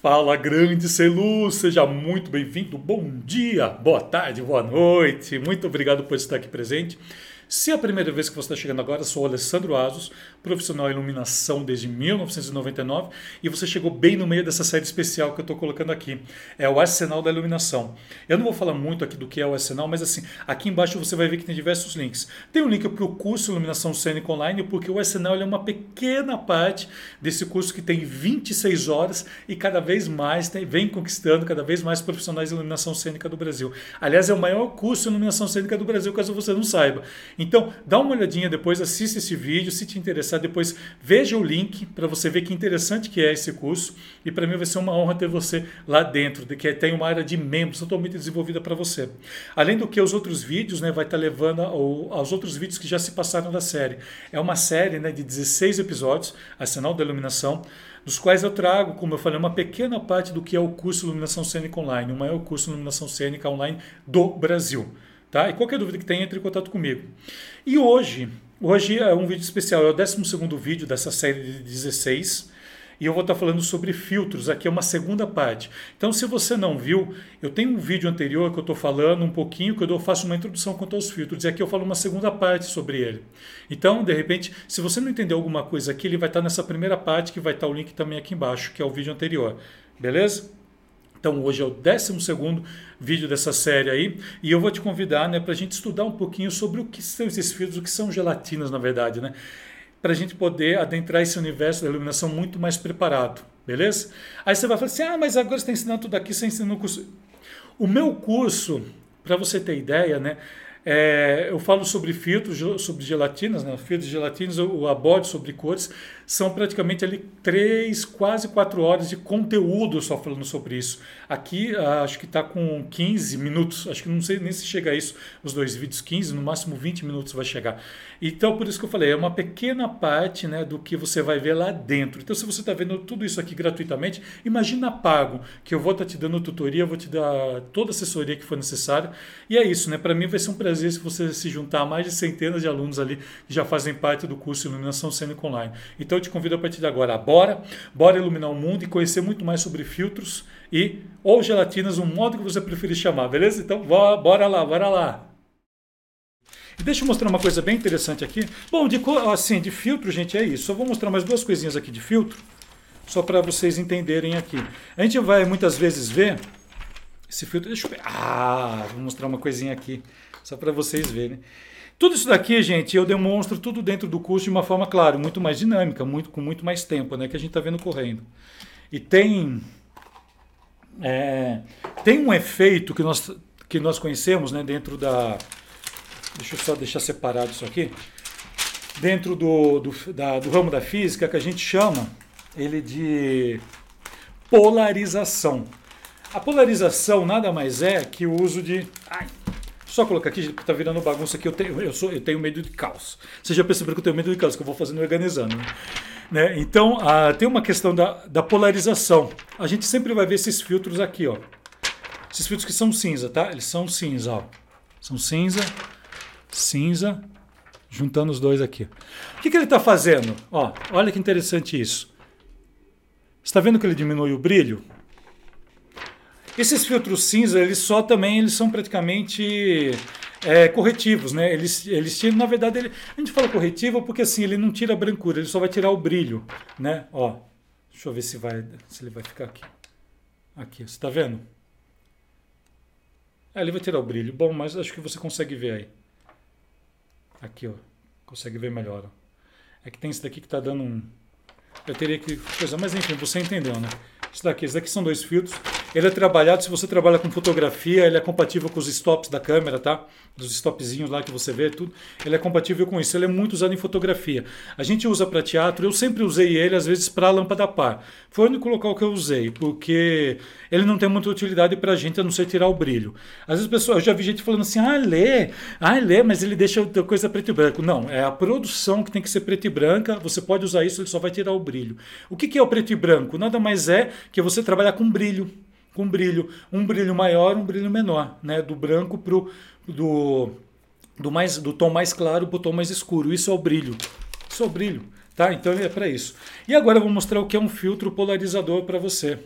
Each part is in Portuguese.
Fala grande Celu, seja muito bem-vindo. Bom dia, boa tarde, boa noite. Muito obrigado por estar aqui presente. Se é a primeira vez que você está chegando agora, sou Alessandro Asos, profissional em iluminação desde 1999 e você chegou bem no meio dessa série especial que eu estou colocando aqui. É o Arsenal da Iluminação. Eu não vou falar muito aqui do que é o Arsenal, mas assim, aqui embaixo você vai ver que tem diversos links. Tem um link para o curso Iluminação Cênica Online, porque o Arsenal é uma pequena parte desse curso que tem 26 horas e cada vez mais tem, vem conquistando cada vez mais profissionais de iluminação cênica do Brasil. Aliás, é o maior curso de iluminação cênica do Brasil, caso você não saiba. Então, dá uma olhadinha depois, assista esse vídeo, se te interessar, depois veja o link para você ver que interessante que é esse curso. E para mim vai ser uma honra ter você lá dentro, de que tem uma área de membros totalmente desenvolvida para você. Além do que os outros vídeos, né, vai estar tá levando ao, aos outros vídeos que já se passaram da série. É uma série né, de 16 episódios, Arsenal da Iluminação, dos quais eu trago, como eu falei, uma pequena parte do que é o curso Iluminação Cênica Online, o maior curso de Iluminação Cênica Online do Brasil. Tá? E qualquer dúvida que tenha, entre em contato comigo. E hoje, hoje é um vídeo especial, é o 12 vídeo dessa série de 16. E eu vou estar falando sobre filtros, aqui é uma segunda parte. Então, se você não viu, eu tenho um vídeo anterior que eu estou falando um pouquinho, que eu faço uma introdução quanto aos filtros, e aqui eu falo uma segunda parte sobre ele. Então, de repente, se você não entendeu alguma coisa aqui, ele vai estar nessa primeira parte, que vai estar o link também aqui embaixo, que é o vídeo anterior. Beleza? Então hoje é o 12 vídeo dessa série aí e eu vou te convidar né, para a gente estudar um pouquinho sobre o que são esses filtros, o que são gelatinas na verdade, né? Para a gente poder adentrar esse universo da iluminação muito mais preparado, beleza? Aí você vai falar assim, ah, mas agora você está ensinando tudo aqui, você ensinou o curso. O meu curso, para você ter ideia, né? É, eu falo sobre filtros, sobre gelatinas, né? filtros de gelatinas, o aborde sobre cores, são praticamente ali três, quase quatro horas de conteúdo só falando sobre isso. Aqui ah, acho que está com 15 minutos, acho que não sei nem se chega a isso, os dois vídeos, 15, no máximo 20 minutos vai chegar. Então por isso que eu falei, é uma pequena parte né, do que você vai ver lá dentro. Então se você está vendo tudo isso aqui gratuitamente, imagina pago, que eu vou estar tá te dando tutoria, vou te dar toda a assessoria que for necessária. E é isso, né? Para mim vai ser um prazer se você se juntar a mais de centenas de alunos ali que já fazem parte do curso Iluminação Cênica Online. Então eu te convido a partir de agora, bora, bora iluminar o mundo e conhecer muito mais sobre filtros e ou gelatinas, o modo que você preferir chamar, beleza? Então bora lá, bora lá. E deixa eu mostrar uma coisa bem interessante aqui. Bom, de, assim, de filtro, gente, é isso. Só vou mostrar mais duas coisinhas aqui de filtro, só para vocês entenderem aqui. A gente vai muitas vezes ver esse filtro. Deixa eu ver. Ah, vou mostrar uma coisinha aqui, só para vocês verem. Tudo isso daqui, gente, eu demonstro tudo dentro do curso de uma forma, claro, muito mais dinâmica, muito, com muito mais tempo, né? Que a gente está vendo correndo. E tem, é, tem um efeito que nós, que nós conhecemos né, dentro da. Deixa eu só deixar separado isso aqui. Dentro do, do, da, do ramo da física, que a gente chama ele de polarização. A polarização nada mais é que o uso de. Ai, só colocar aqui, tá virando bagunça aqui, eu tenho, eu sou, eu tenho medo de caos. Você já percebeu que eu tenho medo de caos, que eu vou fazendo organizando. Né? né? Então, ah, tem uma questão da, da polarização. A gente sempre vai ver esses filtros aqui, ó. Esses filtros que são cinza, tá? Eles são cinza, ó. São cinza, cinza, juntando os dois aqui. O que, que ele está fazendo? Ó, olha que interessante isso. Está vendo que ele diminui o brilho? Esses filtros cinza, eles só também eles são praticamente é, corretivos, né? Eles, eles tiram, na verdade, ele, a gente fala corretivo porque assim, ele não tira a brancura, ele só vai tirar o brilho, né? Ó, deixa eu ver se vai, se ele vai ficar aqui. Aqui, você está vendo? É, ele vai tirar o brilho. Bom, mas acho que você consegue ver aí. Aqui, ó. Consegue ver melhor. Ó. É que tem esse daqui que está dando um... Eu teria que... Coisa, mas enfim, você entendeu, né? Isso daqui, esses daqui são dois filtros. Ele é trabalhado, se você trabalha com fotografia, ele é compatível com os stops da câmera, tá? Dos stopzinhos lá que você vê, tudo. Ele é compatível com isso. Ele é muito usado em fotografia. A gente usa para teatro, eu sempre usei ele, às vezes, para lâmpada par. Foi o único local que eu usei, porque ele não tem muita utilidade para a gente, a não ser tirar o brilho. Às vezes, pessoal, eu já vi gente falando assim, ah, lê, ah, lê, mas ele deixa coisa preto e branco. Não, é a produção que tem que ser preto e branca. Você pode usar isso, ele só vai tirar o brilho. O que é o preto e branco? Nada mais é que você trabalhar com brilho com brilho, um brilho maior, um brilho menor, né? Do branco pro do do mais do tom mais claro para o tom mais escuro. Isso é o brilho. Isso é o brilho, tá? Então é para isso. E agora eu vou mostrar o que é um filtro polarizador para você.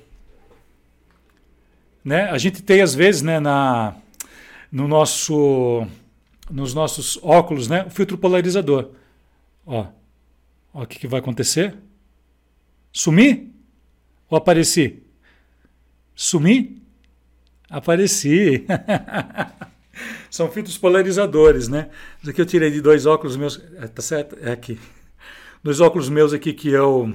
né? A gente tem às vezes, né, na no nosso nos nossos óculos, né, o filtro polarizador. Ó. Ó o que, que vai acontecer? Sumir ou apareci? Sumir? Apareci. São filtros polarizadores, né? Isso aqui eu tirei de dois óculos meus. É, tá certo? É aqui. Dois óculos meus aqui que eu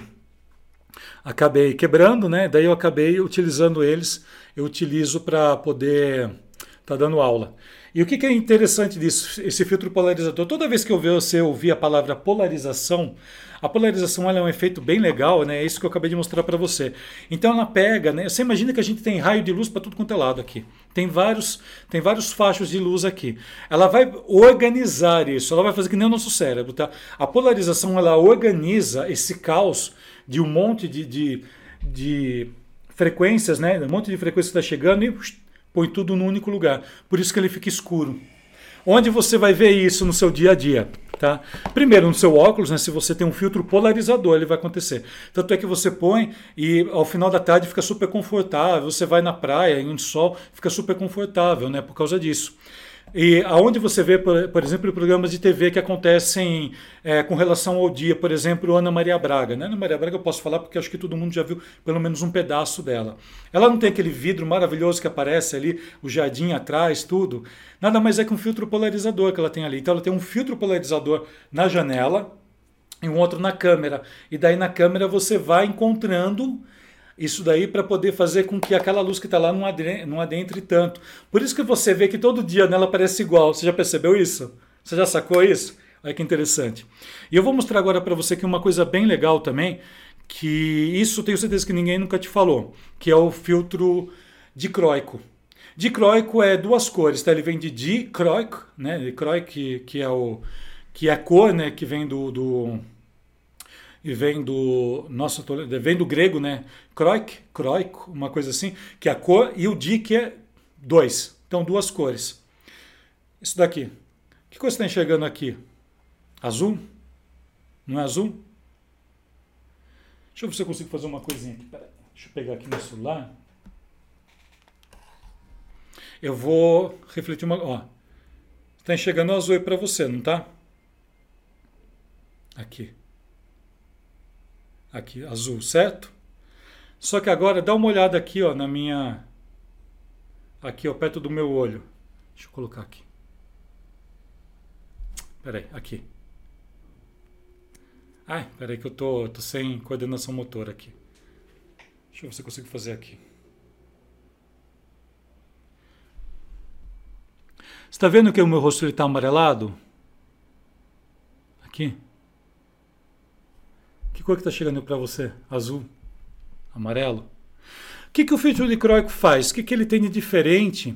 acabei quebrando, né? Daí eu acabei utilizando eles. Eu utilizo para poder estar tá dando aula. E o que, é interessante disso, esse filtro polarizador? Toda vez que eu você ouvir a palavra polarização, a polarização é um efeito bem legal, né? É isso que eu acabei de mostrar para você. Então ela pega, né? Você imagina que a gente tem raio de luz para tudo quanto é lado aqui. Tem vários, tem vários fachos de luz aqui. Ela vai organizar isso, ela vai fazer que nem o nosso cérebro, tá? A polarização ela organiza esse caos de um monte de, de, de frequências, né? Um monte de frequências está chegando e põe tudo num único lugar. Por isso que ele fica escuro. Onde você vai ver isso no seu dia a dia? Tá? Primeiro, no seu óculos, né, se você tem um filtro polarizador, ele vai acontecer. Tanto é que você põe e ao final da tarde fica super confortável. Você vai na praia, em sol, fica super confortável né, por causa disso. E aonde você vê, por, por, exemplo, programas de TV que acontecem é, com relação ao dia, por exemplo, Ana Maria Braga. Né? Ana Maria Braga eu posso falar porque acho que todo mundo já viu pelo menos um pedaço dela. Ela não tem aquele vidro maravilhoso que aparece ali, o jardim atrás, tudo. Nada mais é que um filtro polarizador que ela tem ali. Então ela tem um filtro polarizador na janela e um outro na câmera. E daí na câmera você vai encontrando isso daí para poder fazer com que aquela luz que está lá não adentre, não adentre tanto. Por isso que você vê que todo dia nela parece igual. Você já percebeu isso? Você já sacou isso? Olha que interessante. E eu vou mostrar agora para você que uma coisa bem legal também, que isso tenho certeza que ninguém nunca te falou, que é o filtro dicróico. Dicróico é duas cores, tá? Ele vem de dicróico, né? Dicróico que, que é o que é a cor, né? Que vem do, do e vem do nossa vem do grego, né? Kroik, kroiko, uma coisa assim, que é a cor e o di que é dois. Então duas cores. Isso daqui. Que cor você está enxergando aqui? Azul? Não é azul? Deixa eu ver se eu consigo fazer uma coisinha aqui. Peraí. Deixa eu pegar aqui no celular. Eu vou refletir uma. Ó, está enxergando azul aí para você, não tá? Aqui aqui azul, certo? Só que agora dá uma olhada aqui, ó, na minha aqui, ó, perto do meu olho. Deixa eu colocar aqui. Peraí, aqui. Ai, peraí que eu tô, tô sem coordenação motora aqui. Deixa eu ver se eu consigo fazer aqui. Está vendo que o meu rosto está amarelado? Aqui? Cor que está chegando para você? Azul? Amarelo? O que, que o filtro dicróico faz? O que, que ele tem de diferente?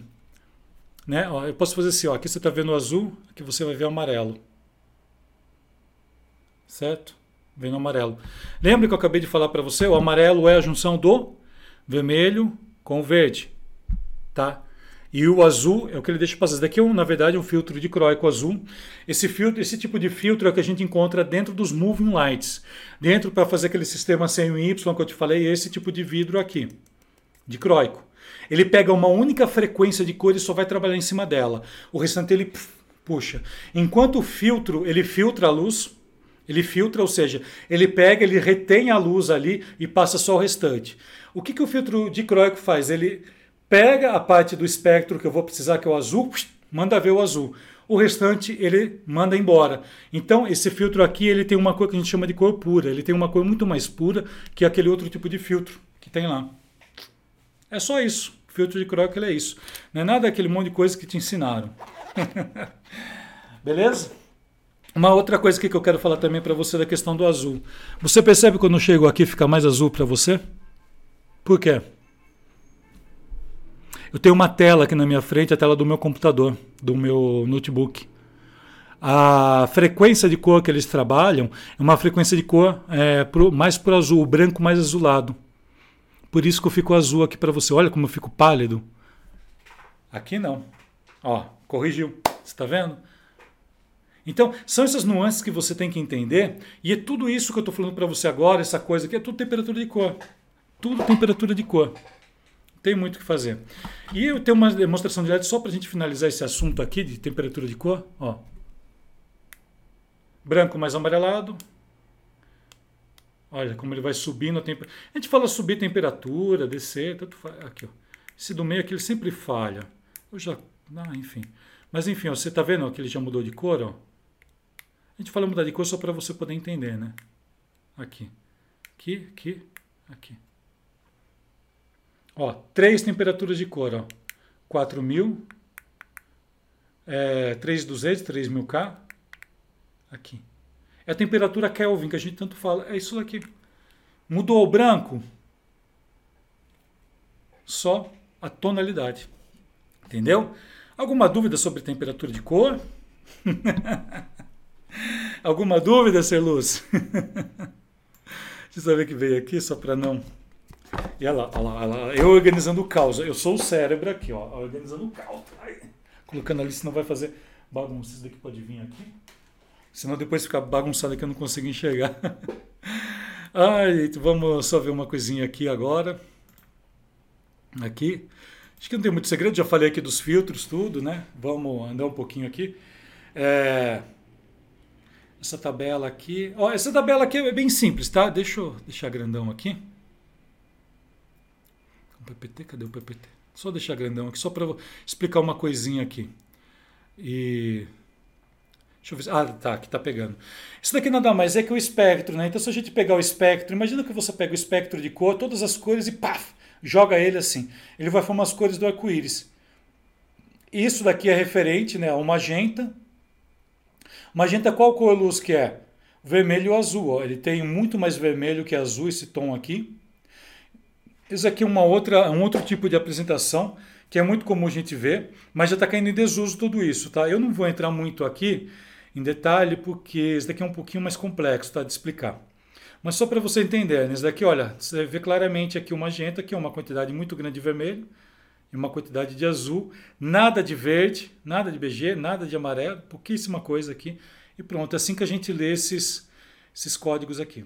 Né? Ó, eu posso fazer assim, ó, aqui você está vendo o azul, aqui você vai ver o amarelo. Certo? Vendo o amarelo. Lembra que eu acabei de falar para você? O amarelo é a junção do vermelho com o verde. Tá? E o azul é o que ele deixa passar. Esse daqui é, um, na verdade, um filtro de croico azul. Esse filtro, esse tipo de filtro é o que a gente encontra dentro dos moving lights. Dentro para fazer aquele sistema sem o Y que eu te falei, esse tipo de vidro aqui, de croico. Ele pega uma única frequência de cor e só vai trabalhar em cima dela. O restante ele puxa. Enquanto o filtro, ele filtra a luz, ele filtra, ou seja, ele pega, ele retém a luz ali e passa só o restante. O que, que o filtro de croico faz? Ele pega a parte do espectro que eu vou precisar, que é o azul, manda ver o azul. O restante ele manda embora. Então, esse filtro aqui ele tem uma cor que a gente chama de cor pura. Ele tem uma cor muito mais pura que aquele outro tipo de filtro que tem lá. É só isso. O filtro de Kroll é isso. Não é nada aquele monte de coisa que te ensinaram. Beleza? Uma outra coisa que eu quero falar também para você da questão do azul. Você percebe quando eu chego aqui fica mais azul para você? Por quê? Eu tenho uma tela aqui na minha frente, a tela do meu computador, do meu notebook. A frequência de cor que eles trabalham é uma frequência de cor é, pro, mais para azul, o branco mais azulado. Por isso que eu fico azul aqui para você. Olha como eu fico pálido. Aqui não. Ó, corrigiu. Você está vendo? Então, são essas nuances que você tem que entender, e é tudo isso que eu estou falando para você agora, essa coisa aqui, é tudo temperatura de cor. Tudo temperatura de cor. Tem muito o que fazer. E eu tenho uma demonstração de LED só para a gente finalizar esse assunto aqui de temperatura de cor. Ó. Branco mais amarelado. Olha como ele vai subindo a temperatura. A gente fala subir temperatura, descer, tanto faz. Aqui, ó. Esse do meio aqui ele sempre falha. Eu já. Ah, enfim. Mas enfim, ó, você está vendo ó, que ele já mudou de cor? Ó? A gente fala mudar de cor só para você poder entender, né? Aqui. Aqui, aqui, aqui. Ó, três temperaturas de cor, ó. 4000, é, 3200, 3000K. Aqui. É a temperatura Kelvin que a gente tanto fala. É isso daqui. Mudou o branco? Só a tonalidade. Entendeu? Alguma dúvida sobre temperatura de cor? Alguma dúvida, Celuz? Deixa eu ver que veio aqui, só para não e olha lá, olha lá, olha lá, eu organizando o caos. Eu sou o cérebro aqui, ó, organizando o caos. Ai, colocando ali, senão vai fazer bagunça. Isso daqui pode vir aqui. Senão depois fica bagunçado aqui eu não consigo enxergar. Ai, vamos só ver uma coisinha aqui agora. Aqui. Acho que não tem muito segredo, já falei aqui dos filtros, tudo, né? Vamos andar um pouquinho aqui. É... Essa tabela aqui. Ó, essa tabela aqui é bem simples, tá? Deixa eu deixar grandão aqui. O PPT, cadê o PPT? Só deixar grandão aqui, só para explicar uma coisinha aqui. E. Deixa eu ver. Ah, tá, aqui tá pegando. Isso daqui nada mais é que o espectro, né? Então, se a gente pegar o espectro, imagina que você pega o espectro de cor, todas as cores e paf, joga ele assim. Ele vai formar as cores do arco-íris. Isso daqui é referente né, ao magenta. Magenta, qual cor luz que é? Vermelho e o azul. Ó. Ele tem muito mais vermelho que azul, esse tom aqui. Isso aqui é uma outra, um outro tipo de apresentação que é muito comum a gente ver, mas já está caindo em desuso tudo isso, tá? Eu não vou entrar muito aqui em detalhe porque isso daqui é um pouquinho mais complexo, tá? De explicar. Mas só para você entender, né? isso daqui, olha, você vê claramente aqui o magenta, que é uma quantidade muito grande de vermelho e uma quantidade de azul, nada de verde, nada de BG, nada de amarelo, pouquíssima coisa aqui. E pronto, é assim que a gente lê esses, esses códigos aqui.